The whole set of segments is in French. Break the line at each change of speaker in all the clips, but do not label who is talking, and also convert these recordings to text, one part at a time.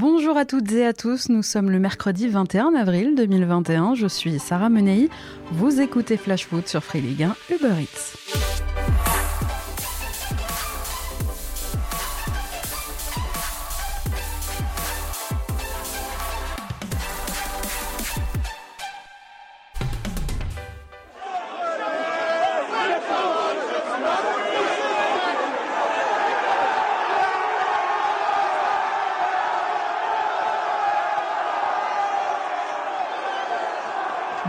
Bonjour à toutes et à tous, nous sommes le mercredi 21 avril 2021, je suis Sarah Menei, vous écoutez Flash Foot sur Free Ligue 1 Uber Eats.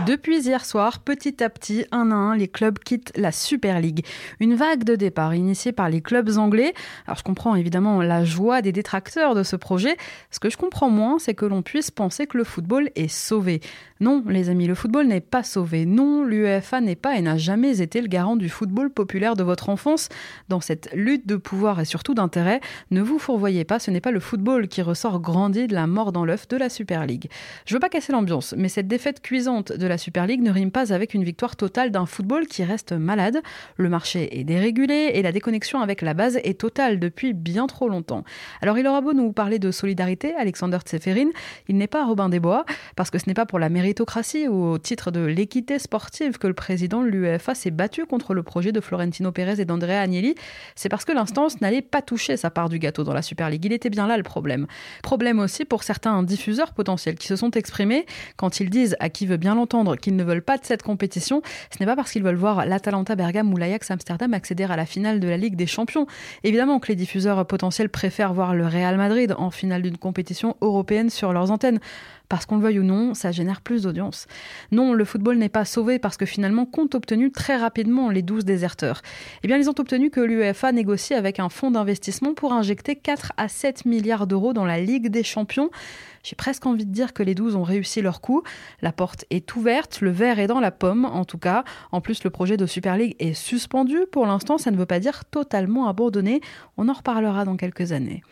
Depuis hier soir, petit à petit, un à un, les clubs quittent la Super League. Une vague de départ initiée par les clubs anglais. Alors je comprends évidemment la joie des détracteurs de ce projet. Ce que je comprends moins, c'est que l'on puisse penser que le football est sauvé. Non, les amis, le football n'est pas sauvé. Non, l'UEFA n'est pas et n'a jamais été le garant du football populaire de votre enfance. Dans cette lutte de pouvoir et surtout d'intérêt, ne vous fourvoyez pas, ce n'est pas le football qui ressort grandi de la mort dans l'œuf de la Super League. Je veux pas casser l'ambiance, mais cette défaite cuisante de la Super League ne rime pas avec une victoire totale d'un football qui reste malade. Le marché est dérégulé et la déconnexion avec la base est totale depuis bien trop longtemps. Alors il aura beau nous parler de solidarité, Alexander Tseferin, il n'est pas Robin des Bois, parce que ce n'est pas pour la méritocratie ou au titre de l'équité sportive que le président de l'UEFA s'est battu contre le projet de Florentino Pérez et d'Andrea Agnelli, c'est parce que l'instance n'allait pas toucher sa part du gâteau dans la Super League. Il était bien là le problème. Problème aussi pour certains diffuseurs potentiels qui se sont exprimés quand ils disent à qui veut bien l'entendre qu'ils ne veulent pas de cette compétition, ce n'est pas parce qu'ils veulent voir l'Atalanta Bergame ou l'Ajax Amsterdam accéder à la finale de la Ligue des Champions. Évidemment que les diffuseurs potentiels préfèrent voir le Real Madrid en finale d'une compétition européenne sur leurs antennes parce qu'on le veuille ou non, ça génère plus d'audience. Non, le football n'est pas sauvé parce que finalement, qu'ont obtenu très rapidement les 12 déserteurs Eh bien, ils ont obtenu que l'UEFA négocie avec un fonds d'investissement pour injecter 4 à 7 milliards d'euros dans la Ligue des Champions. J'ai presque envie de dire que les 12 ont réussi leur coup. La porte est ouverte, le verre est dans la pomme en tout cas. En plus, le projet de Super League est suspendu. Pour l'instant, ça ne veut pas dire totalement abandonné. On en reparlera dans quelques années.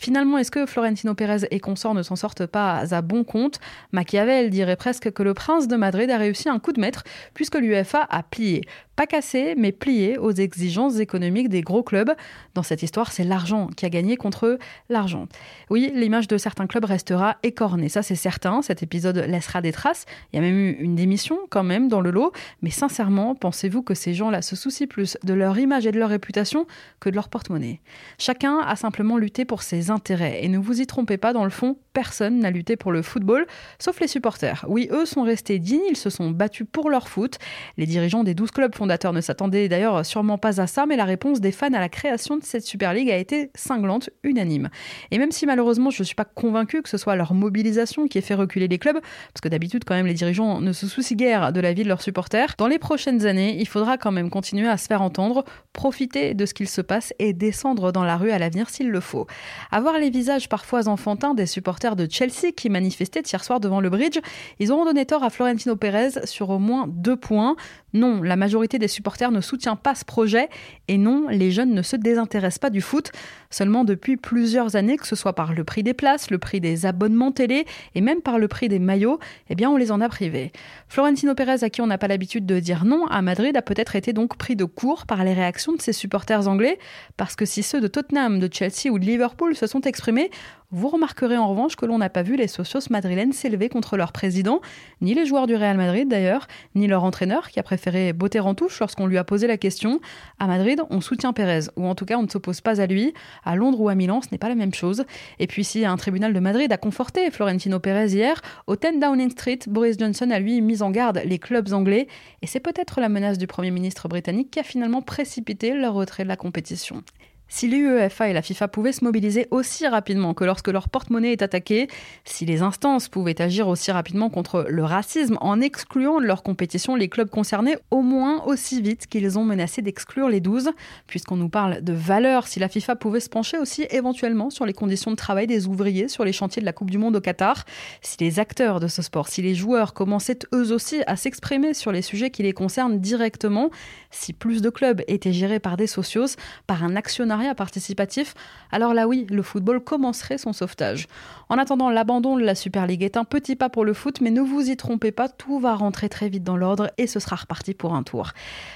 Finalement, est-ce que Florentino Pérez et consorts ne s'en sortent pas à bon compte? Machiavel dirait presque que le prince de Madrid a réussi un coup de maître puisque l'UEFA a plié pas cassé, mais plié aux exigences économiques des gros clubs. Dans cette histoire, c'est l'argent qui a gagné contre l'argent. Oui, l'image de certains clubs restera écornée, ça c'est certain. Cet épisode laissera des traces. Il y a même eu une démission quand même dans le lot. Mais sincèrement, pensez-vous que ces gens-là se soucient plus de leur image et de leur réputation que de leur porte-monnaie? Chacun a simplement lutté pour ses intérêts. Et ne vous y trompez pas, dans le fond, personne n'a lutté pour le football, sauf les supporters. Oui, eux sont restés dignes, ils se sont battus pour leur foot. Les dirigeants des 12 clubs font ne s'attendait d'ailleurs sûrement pas à ça, mais la réponse des fans à la création de cette Super League a été cinglante, unanime. Et même si malheureusement je ne suis pas convaincu que ce soit leur mobilisation qui ait fait reculer les clubs, parce que d'habitude quand même les dirigeants ne se soucient guère de la vie de leurs supporters, dans les prochaines années, il faudra quand même continuer à se faire entendre, profiter de ce qu'il se passe et descendre dans la rue à l'avenir s'il le faut. Avoir les visages parfois enfantins des supporters de Chelsea qui manifestaient hier soir devant le bridge, ils auront donné tort à Florentino Pérez sur au moins deux points. Non, la majorité des supporters ne soutient pas ce projet et non, les jeunes ne se désintéressent pas du foot. Seulement depuis plusieurs années, que ce soit par le prix des places, le prix des abonnements télé et même par le prix des maillots, eh bien on les en a privés. Florentino Pérez, à qui on n'a pas l'habitude de dire non à Madrid, a peut-être été donc pris de court par les réactions de ses supporters anglais, parce que si ceux de Tottenham, de Chelsea ou de Liverpool se sont exprimés, vous remarquerez en revanche que l'on n'a pas vu les socios madrilènes s'élever contre leur président, ni les joueurs du Real Madrid d'ailleurs, ni leur entraîneur qui a préféré botter en touche lorsqu'on lui a posé la question. À Madrid, on soutient Pérez, ou en tout cas on ne s'oppose pas à lui. À Londres ou à Milan, ce n'est pas la même chose. Et puis si un tribunal de Madrid a conforté Florentino Pérez hier, au 10 Downing Street, Boris Johnson a lui mis en garde les clubs anglais, et c'est peut-être la menace du Premier ministre britannique qui a finalement précipité le retrait de la compétition. Si l'UEFA et la FIFA pouvaient se mobiliser aussi rapidement que lorsque leur porte-monnaie est attaquée, si les instances pouvaient agir aussi rapidement contre le racisme en excluant de leur compétition les clubs concernés au moins aussi vite qu'ils ont menacé d'exclure les 12, puisqu'on nous parle de valeurs, si la FIFA pouvait se pencher aussi éventuellement sur les conditions de travail des ouvriers sur les chantiers de la Coupe du Monde au Qatar, si les acteurs de ce sport, si les joueurs commençaient eux aussi à s'exprimer sur les sujets qui les concernent directement, si plus de clubs étaient gérés par des socios, par un actionnariat participatif, alors là oui, le football commencerait son sauvetage. En attendant, l'abandon de la Super League est un petit pas pour le foot, mais ne vous y trompez pas, tout va rentrer très vite dans l'ordre et ce sera reparti pour un tour.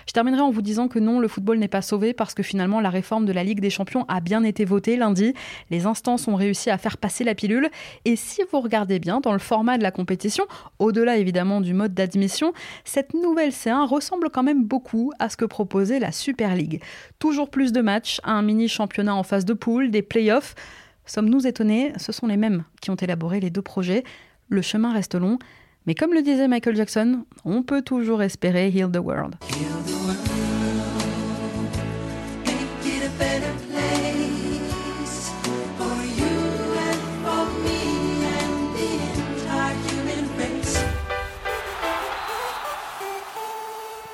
Je terminerai en vous disant que non, le football n'est pas sauvé parce que finalement la réforme de la Ligue des Champions a bien été votée lundi. Les instances ont réussi à faire passer la pilule et si vous regardez bien dans le format de la compétition, au-delà évidemment du mode d'admission, cette nouvelle C1 ressemble quand même beaucoup à ce que proposait la Super League. Toujours plus de matchs, un championnat en phase de poule, des playoffs. Sommes-nous étonnés? Ce sont les mêmes qui ont élaboré les deux projets. Le chemin reste long, mais comme le disait Michael Jackson, on peut toujours espérer Heal the World.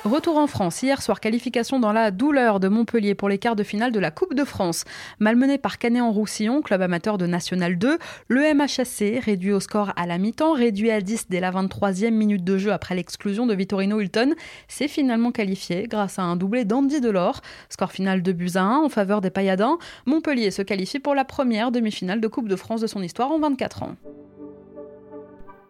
Retour en France. Hier soir, qualification dans la douleur de Montpellier pour les quarts de finale de la Coupe de France. Malmené par Canet-en-Roussillon, club amateur de National 2, le MHSC, réduit au score à la mi-temps, réduit à 10 dès la 23e minute de jeu après l'exclusion de Vittorino Hilton, s'est finalement qualifié grâce à un doublé d'Andy Delors. Score final de buts à 1 en faveur des Payadins. Montpellier se qualifie pour la première demi-finale de Coupe de France de son histoire en 24 ans.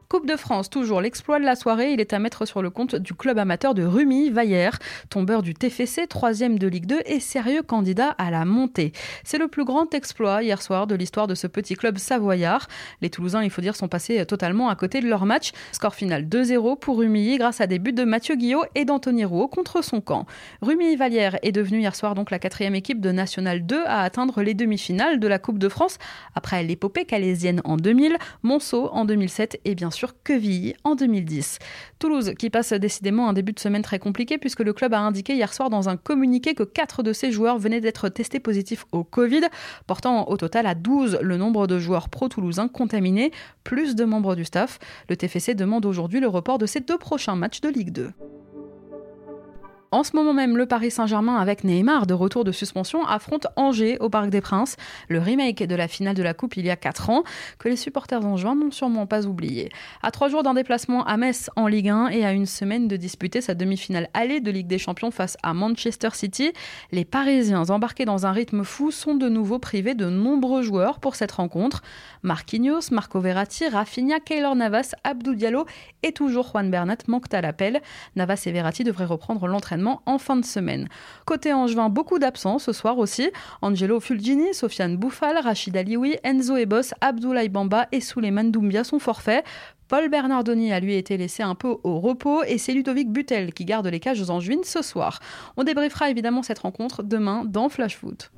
Coupe de France, toujours l'exploit de la soirée, il est à mettre sur le compte du club amateur de Rumi, Vaillère, tombeur du TFC, troisième de Ligue 2 et sérieux candidat à la montée. C'est le plus grand exploit hier soir de l'histoire de ce petit club savoyard. Les Toulousains, il faut dire, sont passés totalement à côté de leur match. Score final 2-0 pour Rumi grâce à des buts de Mathieu Guillot et d'Anthony Rouault contre son camp. Rumi Vallière est devenu hier soir donc la quatrième équipe de National 2 à atteindre les demi-finales de la Coupe de France après l'épopée calaisienne en 2000, Monceau en 2007 et bien sûr sur Quevilly en 2010. Toulouse qui passe décidément un début de semaine très compliqué puisque le club a indiqué hier soir dans un communiqué que quatre de ses joueurs venaient d'être testés positifs au Covid, portant au total à 12 le nombre de joueurs pro-toulousains contaminés, plus de membres du staff. Le TFC demande aujourd'hui le report de ses deux prochains matchs de Ligue 2. En ce moment même, le Paris Saint-Germain, avec Neymar de retour de suspension, affronte Angers au Parc des Princes, le remake de la finale de la Coupe il y a 4 ans, que les supporters angevins n'ont sûrement pas oublié. À trois jours d'un déplacement à Metz en Ligue 1 et à une semaine de disputer sa demi-finale allée de Ligue des Champions face à Manchester City, les Parisiens embarqués dans un rythme fou sont de nouveau privés de nombreux joueurs pour cette rencontre. Marquinhos, Marco Verratti, Rafinha, Keylor Navas, Abdou Diallo et toujours Juan Bernat manquent à l'appel. Navas et Verratti devraient reprendre l'entraînement en fin de semaine. Côté Angevin, beaucoup d'absents ce soir aussi. Angelo Fulgini, Sofiane Bouffal, Rachid Alioui, Enzo Ebos, Abdoulaye Bamba et Souleymane Doumbia sont forfaits. Paul Bernardoni a lui été laissé un peu au repos et c'est Ludovic Butel qui garde les cages aux Angevines ce soir. On débriefera évidemment cette rencontre demain dans Flash Foot.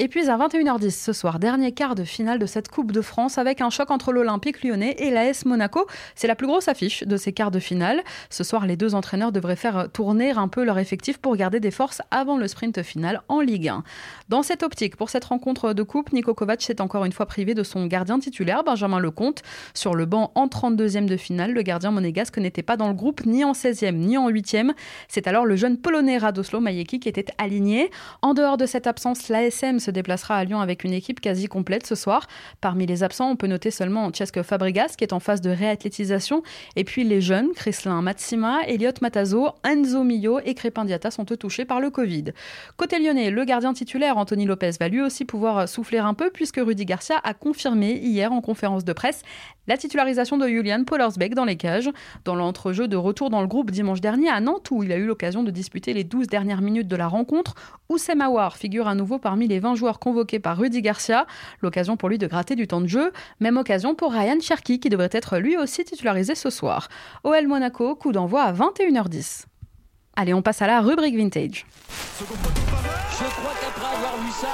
Et puis à 21h10 ce soir, dernier quart de finale de cette Coupe de France avec un choc entre l'Olympique lyonnais et l'AS Monaco. C'est la plus grosse affiche de ces quarts de finale. Ce soir, les deux entraîneurs devraient faire tourner un peu leur effectif pour garder des forces avant le sprint final en Ligue 1. Dans cette optique, pour cette rencontre de Coupe, Nico Kovac s'est encore une fois privé de son gardien titulaire, Benjamin Lecomte. Sur le banc en 32e de finale, le gardien monégasque n'était pas dans le groupe ni en 16e ni en 8e. C'est alors le jeune polonais Radoslo Majeki qui était aligné. En dehors de cette absence, l'ASM se déplacera à Lyon avec une équipe quasi complète ce soir. Parmi les absents, on peut noter seulement Cesco Fabregas qui est en phase de réathlétisation et puis les jeunes, Chrislin Matsima, Elliot Matazo, Enzo Millo et Crépin Diata sont eux touchés par le Covid. Côté lyonnais, le gardien titulaire Anthony Lopez va lui aussi pouvoir souffler un peu puisque Rudy Garcia a confirmé hier en conférence de presse la titularisation de Julian Pollersbeck dans les cages. Dans l'entrejeu de retour dans le groupe dimanche dernier à Nantes où il a eu l'occasion de disputer les 12 dernières minutes de la rencontre, Oussem Aouar figure à nouveau parmi les 20 joueurs convoqués par Rudy Garcia. L'occasion pour lui de gratter du temps de jeu. Même occasion pour Ryan Cherky qui devrait être lui aussi titularisé ce soir. OL Monaco, coup d'envoi à 21h10. Allez, on passe à la rubrique vintage. Je crois qu'après avoir vu ça,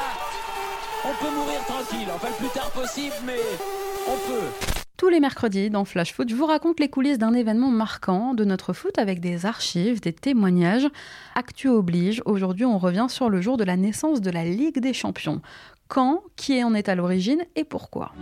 on peut mourir tranquille. Enfin, le plus tard possible, mais on peut. Tous les mercredis dans Flash Foot, je vous raconte les coulisses d'un événement marquant de notre foot avec des archives, des témoignages. Actu oblige, aujourd'hui on revient sur le jour de la naissance de la Ligue des Champions. Quand, qui en est à l'origine et pourquoi?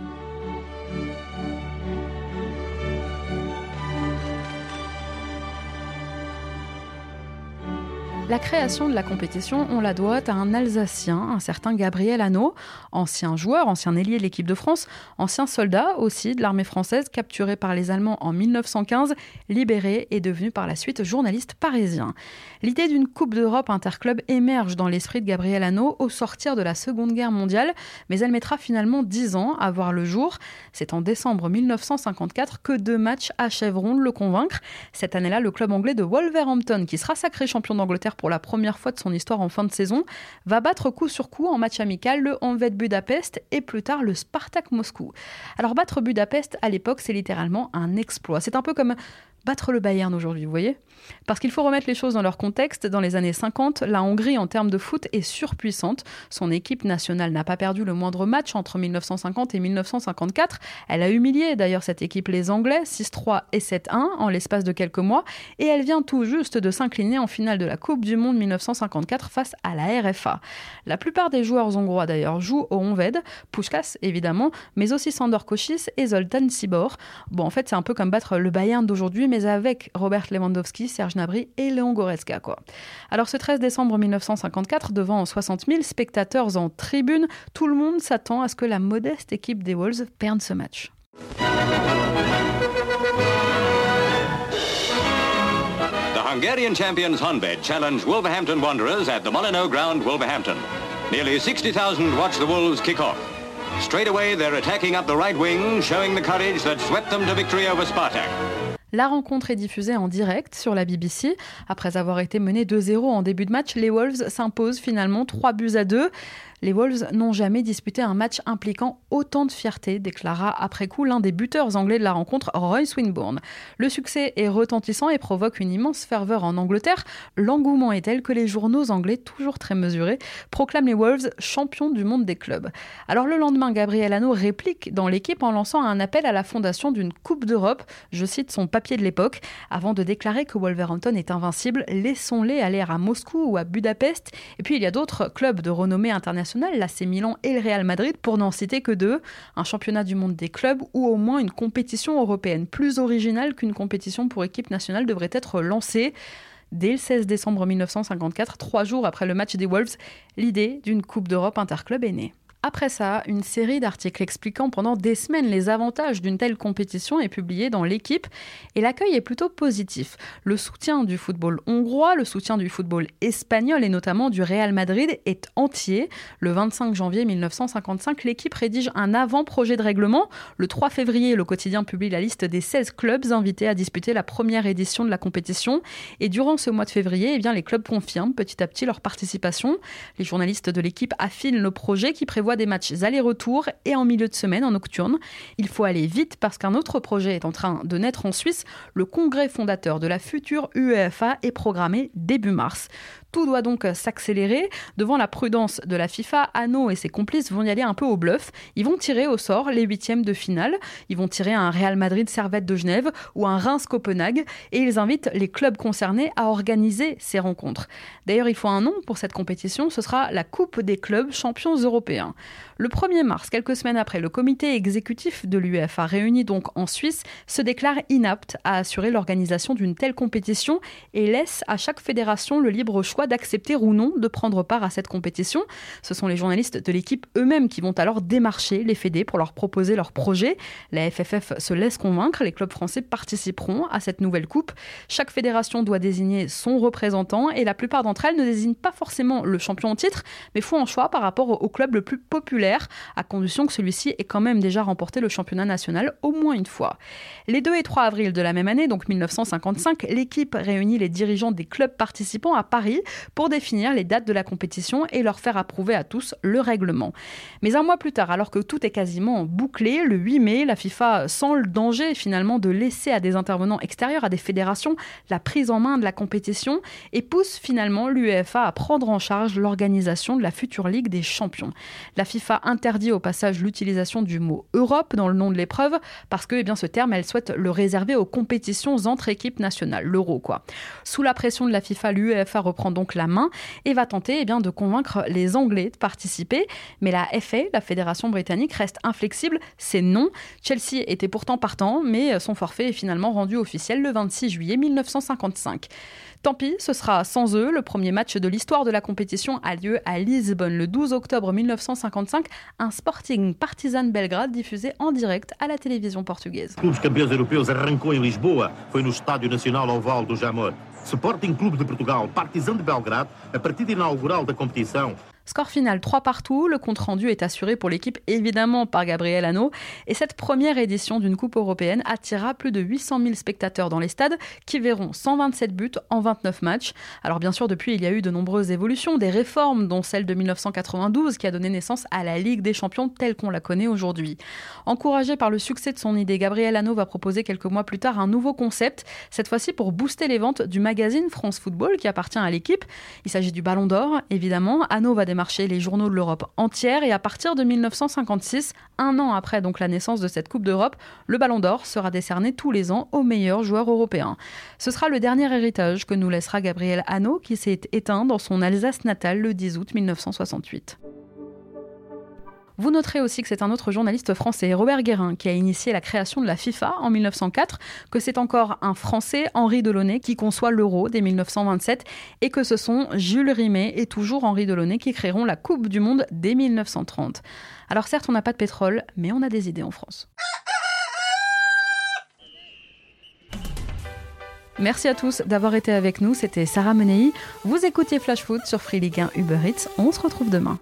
La création de la compétition, on la doit à un Alsacien, un certain Gabriel Hanot, ancien joueur, ancien ailier de l'équipe de France, ancien soldat aussi de l'armée française, capturé par les Allemands en 1915, libéré et devenu par la suite journaliste parisien. L'idée d'une Coupe d'Europe interclub émerge dans l'esprit de Gabriel Hanot au sortir de la Seconde Guerre mondiale, mais elle mettra finalement dix ans à voir le jour. C'est en décembre 1954 que deux matchs achèveront de le convaincre. Cette année-là, le club anglais de Wolverhampton, qui sera sacré champion d'Angleterre pour la première fois de son histoire en fin de saison, va battre coup sur coup en match amical le Honved Budapest et plus tard le Spartak Moscou. Alors battre Budapest à l'époque, c'est littéralement un exploit. C'est un peu comme battre le Bayern aujourd'hui, vous voyez Parce qu'il faut remettre les choses dans leur contexte. Dans les années 50, la Hongrie, en termes de foot, est surpuissante. Son équipe nationale n'a pas perdu le moindre match entre 1950 et 1954. Elle a humilié d'ailleurs cette équipe, les Anglais, 6-3 et 7-1 en l'espace de quelques mois. Et elle vient tout juste de s'incliner en finale de la Coupe du Monde 1954 face à la RFA. La plupart des joueurs hongrois d'ailleurs jouent au Honved, Pushkas évidemment, mais aussi Sandor Kochis et Zoltan Sibor. Bon, en fait, c'est un peu comme battre le Bayern d'aujourd'hui, mais avec Robert Lewandowski, Serge Nabry et Léon Goretzka. Alors ce 13 décembre 1954, devant 60 000 spectateurs en tribune, tout le monde s'attend à ce que la modeste équipe des Wolves perde ce match.
The Hungarian champions Honved challenge Wolverhampton Wanderers at the Molyneux Ground, Wolverhampton. Nearly 60,000 watch the Wolves kick off. Straight away, they're attacking up the right wing, showing the courage that swept them to victory over Spartak.
La rencontre est diffusée en direct sur la BBC. Après avoir été menée 2-0 en début de match, les Wolves s'imposent finalement 3 buts à 2. Les Wolves n'ont jamais disputé un match impliquant autant de fierté, déclara après coup l'un des buteurs anglais de la rencontre, Roy Swinburne. Le succès est retentissant et provoque une immense ferveur en Angleterre. L'engouement est tel que les journaux anglais, toujours très mesurés, proclament les Wolves champions du monde des clubs. Alors le lendemain, Gabriel Hanot réplique dans l'équipe en lançant un appel à la fondation d'une Coupe d'Europe. Je cite son papier de l'époque. Avant de déclarer que Wolverhampton est invincible, laissons-les aller à Moscou ou à Budapest. Et puis il y a d'autres clubs de renommée internationale l'AC Milan et le Real Madrid, pour n'en citer que deux, un championnat du monde des clubs ou au moins une compétition européenne plus originale qu'une compétition pour équipe nationale devrait être lancée. Dès le 16 décembre 1954, trois jours après le match des Wolves, l'idée d'une Coupe d'Europe interclub est née. Après ça, une série d'articles expliquant pendant des semaines les avantages d'une telle compétition est publiée dans l'équipe et l'accueil est plutôt positif. Le soutien du football hongrois, le soutien du football espagnol et notamment du Real Madrid est entier. Le 25 janvier 1955, l'équipe rédige un avant-projet de règlement. Le 3 février, le quotidien publie la liste des 16 clubs invités à disputer la première édition de la compétition. Et durant ce mois de février, eh bien, les clubs confirment petit à petit leur participation. Les journalistes de l'équipe affinent le projet qui prévoit des matchs aller-retour et en milieu de semaine en nocturne. Il faut aller vite parce qu'un autre projet est en train de naître en Suisse. Le congrès fondateur de la future UEFA est programmé début mars. Tout doit donc s'accélérer. Devant la prudence de la FIFA, Anno et ses complices vont y aller un peu au bluff. Ils vont tirer au sort les huitièmes de finale. Ils vont tirer un Real Madrid Servette de Genève ou un Reims Copenhague et ils invitent les clubs concernés à organiser ces rencontres. D'ailleurs, il faut un nom pour cette compétition. Ce sera la Coupe des clubs champions européens. Le 1er mars, quelques semaines après, le comité exécutif de l'UEFA, réuni donc en Suisse, se déclare inapte à assurer l'organisation d'une telle compétition et laisse à chaque fédération le libre choix d'accepter ou non de prendre part à cette compétition. Ce sont les journalistes de l'équipe eux-mêmes qui vont alors démarcher les fédés pour leur proposer leur projet. La FFF se laisse convaincre, les clubs français participeront à cette nouvelle coupe. Chaque fédération doit désigner son représentant et la plupart d'entre elles ne désignent pas forcément le champion en titre, mais font un choix par rapport au club le plus populaire, à condition que celui-ci ait quand même déjà remporté le championnat national au moins une fois. Les 2 et 3 avril de la même année, donc 1955, l'équipe réunit les dirigeants des clubs participants à Paris pour définir les dates de la compétition et leur faire approuver à tous le règlement. Mais un mois plus tard, alors que tout est quasiment bouclé, le 8 mai, la FIFA sent le danger finalement de laisser à des intervenants extérieurs, à des fédérations, la prise en main de la compétition et pousse finalement l'UEFA à prendre en charge l'organisation de la future Ligue des champions. La La FIFA interdit au passage l'utilisation du mot Europe dans le nom de l'épreuve parce que eh bien, ce terme, elle souhaite le réserver aux compétitions entre équipes nationales, l'euro quoi. Sous la pression de la FIFA, l'UEFA reprend donc la main et va tenter eh de convaincre les Anglais de participer. Mais la FA, la Fédération britannique, reste inflexible, c'est non. Chelsea était pourtant partant, mais son forfait est finalement rendu officiel le 26 juillet 1955. Tant pis, ce sera sans eux. Le premier match de l'histoire de la compétition a lieu à Lisbonne le 12 octobre 1955, un Sporting Partizan Belgrade diffusé en direct à la télévision portugaise.
Clubes campeões europeus arrancou em Lisboa, foi no Estádio Nacional Oval do Jamor. Sporting Clube de Portugal, Partizan de Belgrade, a partida inaugural da competição.
Score final 3 partout, le compte-rendu est assuré pour l'équipe évidemment par Gabriel Hanno et cette première édition d'une Coupe européenne attira plus de 800 000 spectateurs dans les stades qui verront 127 buts en 29 matchs. Alors bien sûr depuis il y a eu de nombreuses évolutions, des réformes dont celle de 1992 qui a donné naissance à la Ligue des Champions telle qu'on la connaît aujourd'hui. Encouragé par le succès de son idée, Gabriel Hanno va proposer quelques mois plus tard un nouveau concept, cette fois-ci pour booster les ventes du magazine France Football qui appartient à l'équipe. Il s'agit du Ballon d'Or évidemment. Hanno va démarcher les journaux de l'Europe entière et à partir de 1956, un an après donc la naissance de cette Coupe d'Europe, le Ballon d'Or sera décerné tous les ans aux meilleurs joueurs européens. Ce sera le dernier héritage que nous laissera Gabriel Hanno qui s'est éteint dans son Alsace natale le 10 août 1968. Vous noterez aussi que c'est un autre journaliste français, Robert Guérin, qui a initié la création de la FIFA en 1904, que c'est encore un Français, Henri Delaunay, qui conçoit l'euro dès 1927, et que ce sont Jules Rimet et toujours Henri Delaunay qui créeront la Coupe du Monde dès 1930. Alors certes, on n'a pas de pétrole, mais on a des idées en France. Merci à tous d'avoir été avec nous, c'était Sarah Menei. Vous écoutiez Flash Foot sur Free Ligue 1 Uber Eats. On se retrouve demain.